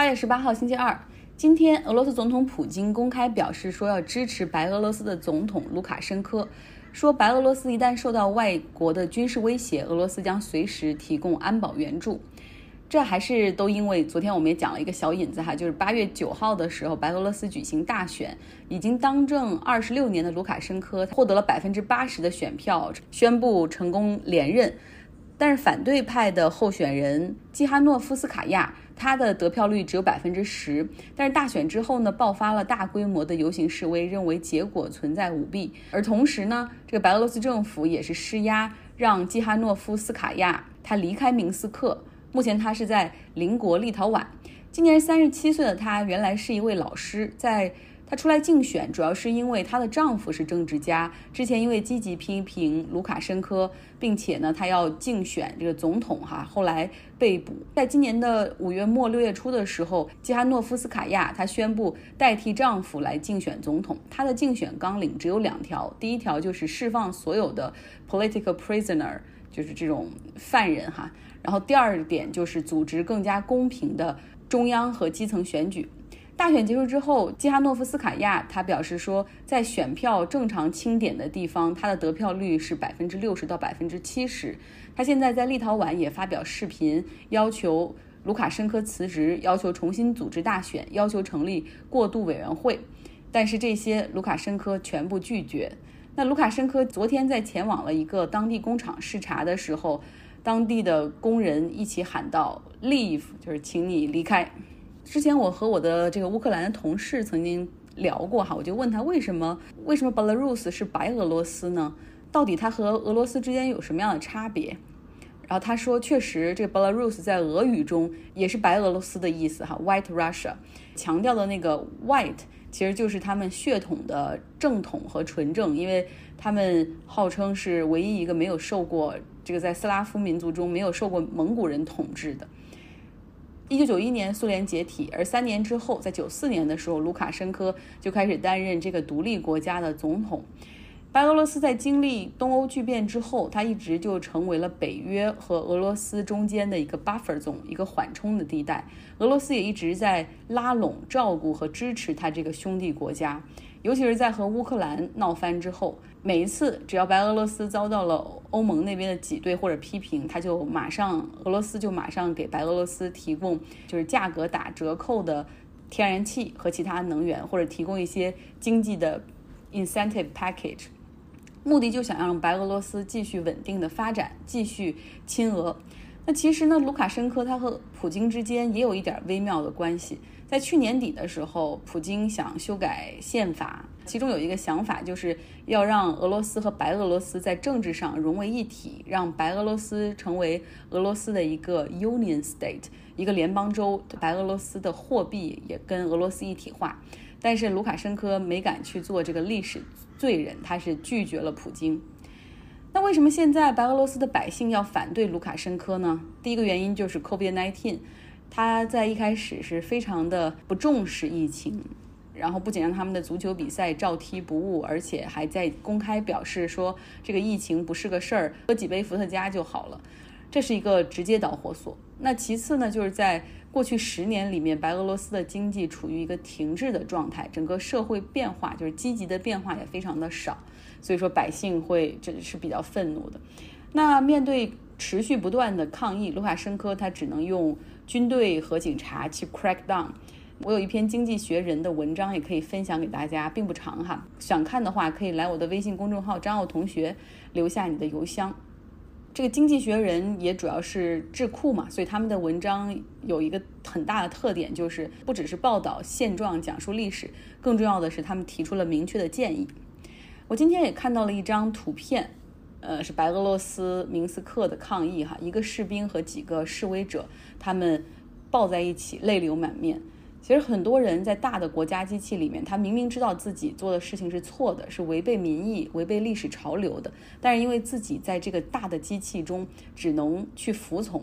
八月十八号，星期二，今天俄罗斯总统普京公开表示说要支持白俄罗斯的总统卢卡申科，说白俄罗斯一旦受到外国的军事威胁，俄罗斯将随时提供安保援助。这还是都因为昨天我们也讲了一个小引子哈，就是八月九号的时候，白俄罗斯举行大选，已经当政二十六年的卢卡申科获得了百分之八十的选票，宣布成功连任。但是反对派的候选人基哈诺夫斯卡亚，他的得票率只有百分之十。但是大选之后呢，爆发了大规模的游行示威，认为结果存在舞弊。而同时呢，这个白俄罗斯政府也是施压，让基哈诺夫斯卡亚他离开明斯克。目前他是在邻国立陶宛。今年三十七岁的他，原来是一位老师，在。她出来竞选，主要是因为她的丈夫是政治家。之前因为积极批评卢卡申科，并且呢，她要竞选这个总统，哈，后来被捕。在今年的五月末六月初的时候，基哈诺夫斯卡亚她宣布代替丈夫来竞选总统。她的竞选纲领只有两条，第一条就是释放所有的 political prisoner，就是这种犯人，哈。然后第二点就是组织更加公平的中央和基层选举。大选结束之后，基哈诺夫斯卡亚他表示说，在选票正常清点的地方，他的得票率是百分之六十到百分之七十。他现在在立陶宛也发表视频，要求卢卡申科辞职，要求重新组织大选，要求成立过渡委员会。但是这些卢卡申科全部拒绝。那卢卡申科昨天在前往了一个当地工厂视察的时候，当地的工人一起喊道：“Leave，就是请你离开。”之前我和我的这个乌克兰的同事曾经聊过哈，我就问他为什么为什么 Belarus 是白俄罗斯呢？到底它和俄罗斯之间有什么样的差别？然后他说，确实这个 Belarus 在俄语中也是白俄罗斯的意思哈，White Russia，强调的那个 White 其实就是他们血统的正统和纯正，因为他们号称是唯一一个没有受过这个在斯拉夫民族中没有受过蒙古人统治的。一九九一年，苏联解体，而三年之后，在九四年的时候，卢卡申科就开始担任这个独立国家的总统。白俄罗斯在经历东欧巨变之后，它一直就成为了北约和俄罗斯中间的一个 buffer zone，一个缓冲的地带。俄罗斯也一直在拉拢、照顾和支持它这个兄弟国家。尤其是在和乌克兰闹翻之后，每一次只要白俄罗斯遭到了欧盟那边的挤兑或者批评，他就马上俄罗斯就马上给白俄罗斯提供就是价格打折扣的天然气和其他能源，或者提供一些经济的 incentive package，目的就想让白俄罗斯继续稳定的发展，继续亲俄。那其实呢，卢卡申科他和普京之间也有一点微妙的关系。在去年底的时候，普京想修改宪法，其中有一个想法就是要让俄罗斯和白俄罗斯在政治上融为一体，让白俄罗斯成为俄罗斯的一个 Union State，一个联邦州，白俄罗斯的货币也跟俄罗斯一体化。但是卢卡申科没敢去做这个历史罪人，他是拒绝了普京。那为什么现在白俄罗斯的百姓要反对卢卡申科呢？第一个原因就是 COVID-19。他在一开始是非常的不重视疫情，然后不仅让他们的足球比赛照踢不误，而且还在公开表示说这个疫情不是个事儿，喝几杯伏特加就好了，这是一个直接导火索。那其次呢，就是在过去十年里面，白俄罗斯的经济处于一个停滞的状态，整个社会变化就是积极的变化也非常的少，所以说百姓会这是比较愤怒的。那面对持续不断的抗议，卢卡申科他只能用。军队和警察去 crack down。我有一篇《经济学人》的文章，也可以分享给大家，并不长哈。想看的话，可以来我的微信公众号“张奥同学”留下你的邮箱。这个《经济学人》也主要是智库嘛，所以他们的文章有一个很大的特点，就是不只是报道现状、讲述历史，更重要的是他们提出了明确的建议。我今天也看到了一张图片。呃，是白俄罗斯明斯克的抗议哈，一个士兵和几个示威者，他们抱在一起，泪流满面。其实很多人在大的国家机器里面，他明明知道自己做的事情是错的，是违背民意、违背历史潮流的，但是因为自己在这个大的机器中只能去服从，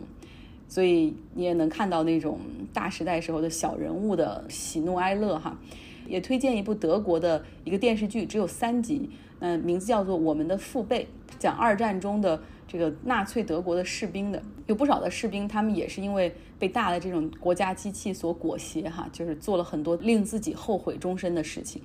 所以你也能看到那种大时代时候的小人物的喜怒哀乐哈。也推荐一部德国的一个电视剧，只有三集，嗯，名字叫做《我们的父辈》。讲二战中的这个纳粹德国的士兵的，有不少的士兵，他们也是因为被大的这种国家机器所裹挟，哈，就是做了很多令自己后悔终身的事情。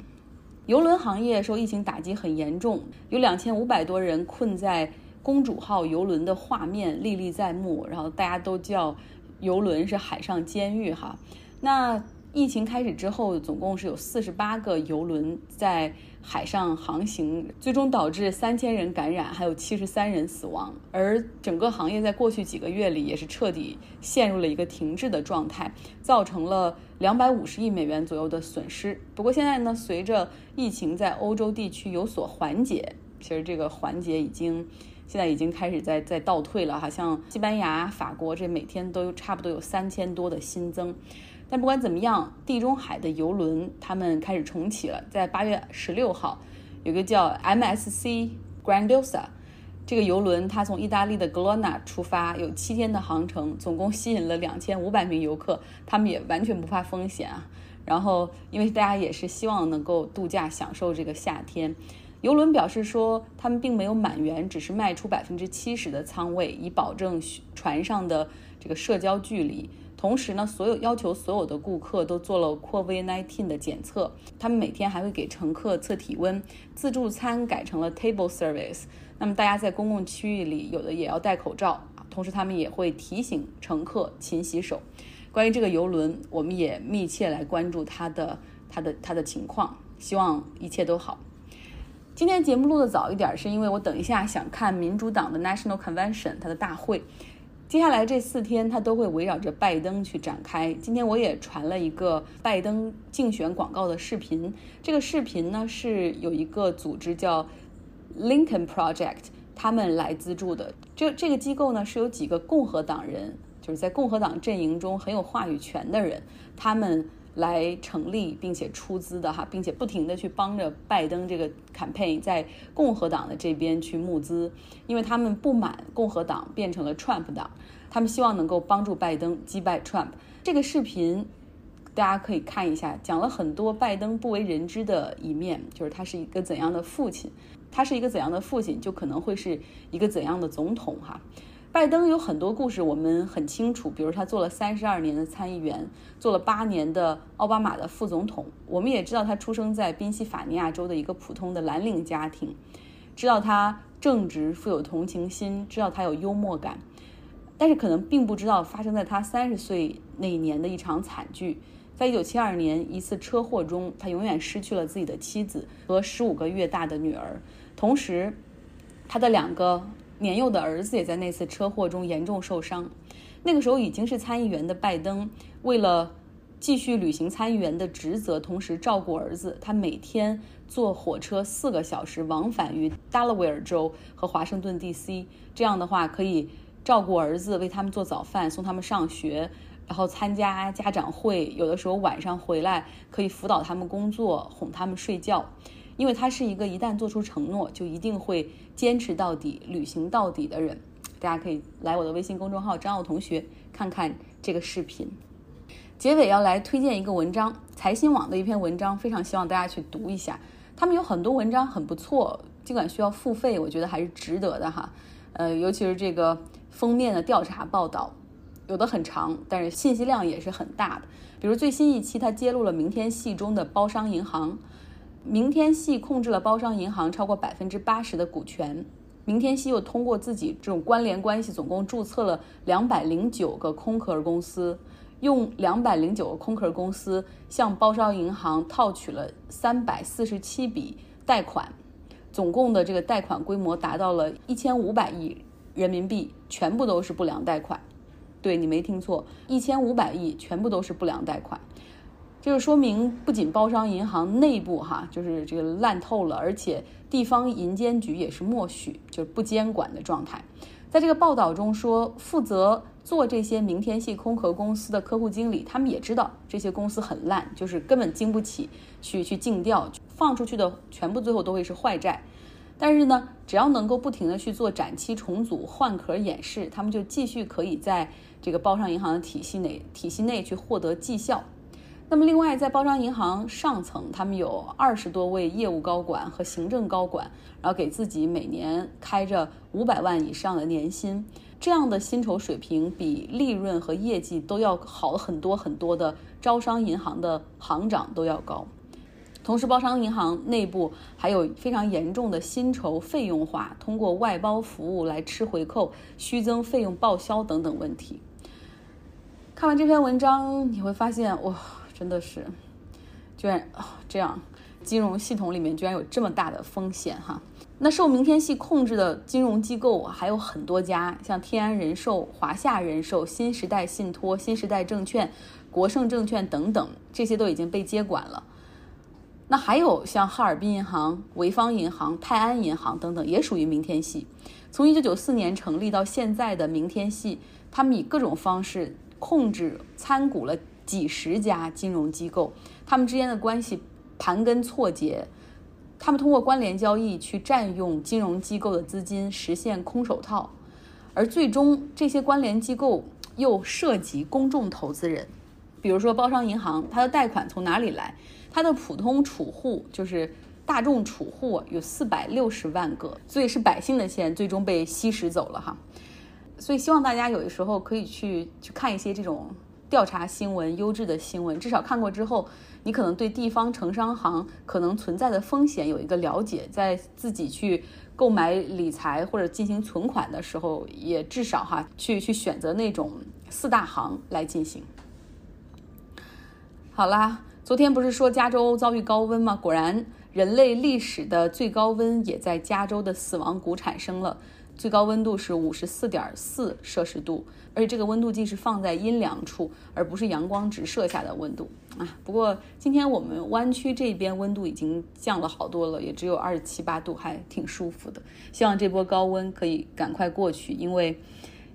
游轮行业受疫情打击很严重，有两千五百多人困在公主号游轮的画面历历在目，然后大家都叫游轮是海上监狱，哈。那疫情开始之后，总共是有四十八个游轮在。海上航行最终导致三千人感染，还有七十三人死亡。而整个行业在过去几个月里也是彻底陷入了一个停滞的状态，造成了两百五十亿美元左右的损失。不过现在呢，随着疫情在欧洲地区有所缓解，其实这个缓解已经现在已经开始在在倒退了。哈，像西班牙、法国这每天都差不多有三千多的新增。但不管怎么样，地中海的游轮他们开始重启了。在八月十六号，有个叫 MSC Grandiosa 这个游轮，它从意大利的格罗纳出发，有七天的航程，总共吸引了两千五百名游客。他们也完全不怕风险啊。然后，因为大家也是希望能够度假享受这个夏天，游轮表示说，他们并没有满员，只是卖出百分之七十的舱位，以保证船上的这个社交距离。同时呢，所有要求所有的顾客都做了 COVID-19 的检测。他们每天还会给乘客测体温。自助餐改成了 table service。那么大家在公共区域里，有的也要戴口罩。同时，他们也会提醒乘客勤洗手。关于这个游轮，我们也密切来关注它的、它的、它的情况。希望一切都好。今天节目录的早一点，是因为我等一下想看民主党的 National Convention，它的大会。接下来这四天，他都会围绕着拜登去展开。今天我也传了一个拜登竞选广告的视频。这个视频呢是有一个组织叫 Lincoln Project，他们来资助的。这这个机构呢是有几个共和党人，就是在共和党阵营中很有话语权的人，他们。来成立并且出资的哈，并且不停的去帮着拜登这个 campaign 在共和党的这边去募资，因为他们不满共和党变成了 Trump 党，他们希望能够帮助拜登击败 Trump。这个视频大家可以看一下，讲了很多拜登不为人知的一面，就是他是一个怎样的父亲，他是一个怎样的父亲，就可能会是一个怎样的总统哈。拜登有很多故事，我们很清楚。比如他做了三十二年的参议员，做了八年的奥巴马的副总统。我们也知道他出生在宾夕法尼亚州的一个普通的蓝领家庭，知道他正直、富有同情心，知道他有幽默感。但是可能并不知道发生在他三十岁那一年的一场惨剧。在一九七二年一次车祸中，他永远失去了自己的妻子和十五个月大的女儿，同时他的两个。年幼的儿子也在那次车祸中严重受伤。那个时候已经是参议员的拜登，为了继续履行参议员的职责，同时照顾儿子，他每天坐火车四个小时往返于达拉维尔州和华盛顿 D.C。这样的话，可以照顾儿子，为他们做早饭，送他们上学，然后参加家长会。有的时候晚上回来，可以辅导他们工作，哄他们睡觉。因为他是一个一旦做出承诺就一定会坚持到底、履行到底的人，大家可以来我的微信公众号张奥同学看看这个视频。结尾要来推荐一个文章，财新网的一篇文章，非常希望大家去读一下。他们有很多文章很不错，尽管需要付费，我觉得还是值得的哈。呃，尤其是这个封面的调查报道，有的很长，但是信息量也是很大的。比如最新一期，它揭露了明天系中的包商银行。明天系控制了包商银行超过百分之八十的股权。明天系又通过自己这种关联关系，总共注册了两百零九个空壳公司，用两百零九个空壳公司向包商银行套取了三百四十七笔贷款，总共的这个贷款规模达到了一千五百亿人民币，全部都是不良贷款。对你没听错，一千五百亿全部都是不良贷款。就是说明，不仅包商银行内部哈，就是这个烂透了，而且地方银监局也是默许，就是不监管的状态。在这个报道中说，负责做这些明天系空壳公司的客户经理，他们也知道这些公司很烂，就是根本经不起去去净调，放出去的全部最后都会是坏债。但是呢，只要能够不停的去做展期重组、换壳演示，他们就继续可以在这个包商银行的体系内体系内去获得绩效。那么，另外，在包商银行上层，他们有二十多位业务高管和行政高管，然后给自己每年开着五百万以上的年薪。这样的薪酬水平比利润和业绩都要好很多很多的招商银行的行长都要高。同时，包商银行内部还有非常严重的薪酬费用化，通过外包服务来吃回扣、虚增费用报销等等问题。看完这篇文章，你会发现，哇，真的是，居然这样，金融系统里面居然有这么大的风险哈。那受明天系控制的金融机构还有很多家，像天安人寿、华夏人寿、新时代信托、新时代证券、国盛证券等等，这些都已经被接管了。那还有像哈尔滨银行、潍坊银行、泰安银行等等，也属于明天系。从一九九四年成立到现在的明天系，他们以各种方式控制、参股了几十家金融机构，他们之间的关系盘根错节。他们通过关联交易去占用金融机构的资金，实现空手套，而最终这些关联机构又涉及公众投资人，比如说包商银行，它的贷款从哪里来？它的普通储户就是大众储户有四百六十万个，所以是百姓的钱最终被吸食走了哈。所以希望大家有的时候可以去去看一些这种调查新闻、优质的新闻，至少看过之后，你可能对地方城商行可能存在的风险有一个了解，在自己去购买理财或者进行存款的时候，也至少哈去去选择那种四大行来进行。好啦。昨天不是说加州遭遇高温吗？果然，人类历史的最高温也在加州的死亡谷产生了。最高温度是五十四点四摄氏度，而且这个温度计是放在阴凉处，而不是阳光直射下的温度啊。不过今天我们湾区这边温度已经降了好多了，也只有二十七八度，还挺舒服的。希望这波高温可以赶快过去，因为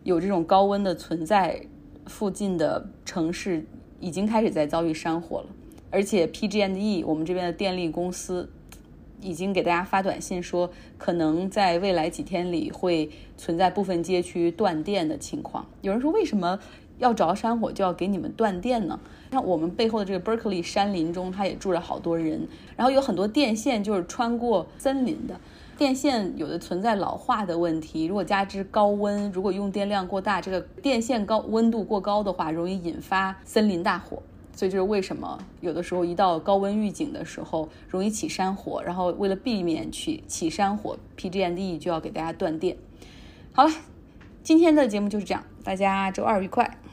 有这种高温的存在，附近的城市已经开始在遭遇山火了。而且 PG&E 我们这边的电力公司已经给大家发短信说，可能在未来几天里会存在部分街区断电的情况。有人说，为什么要着山火就要给你们断电呢？那我们背后的这个 Berkeley 山林中，它也住了好多人，然后有很多电线就是穿过森林的，电线有的存在老化的问题。如果加之高温，如果用电量过大，这个电线高温度过高的话，容易引发森林大火。所以就是为什么有的时候一到高温预警的时候容易起山火，然后为了避免去起山火，PG&E 就要给大家断电。好了，今天的节目就是这样，大家周二愉快。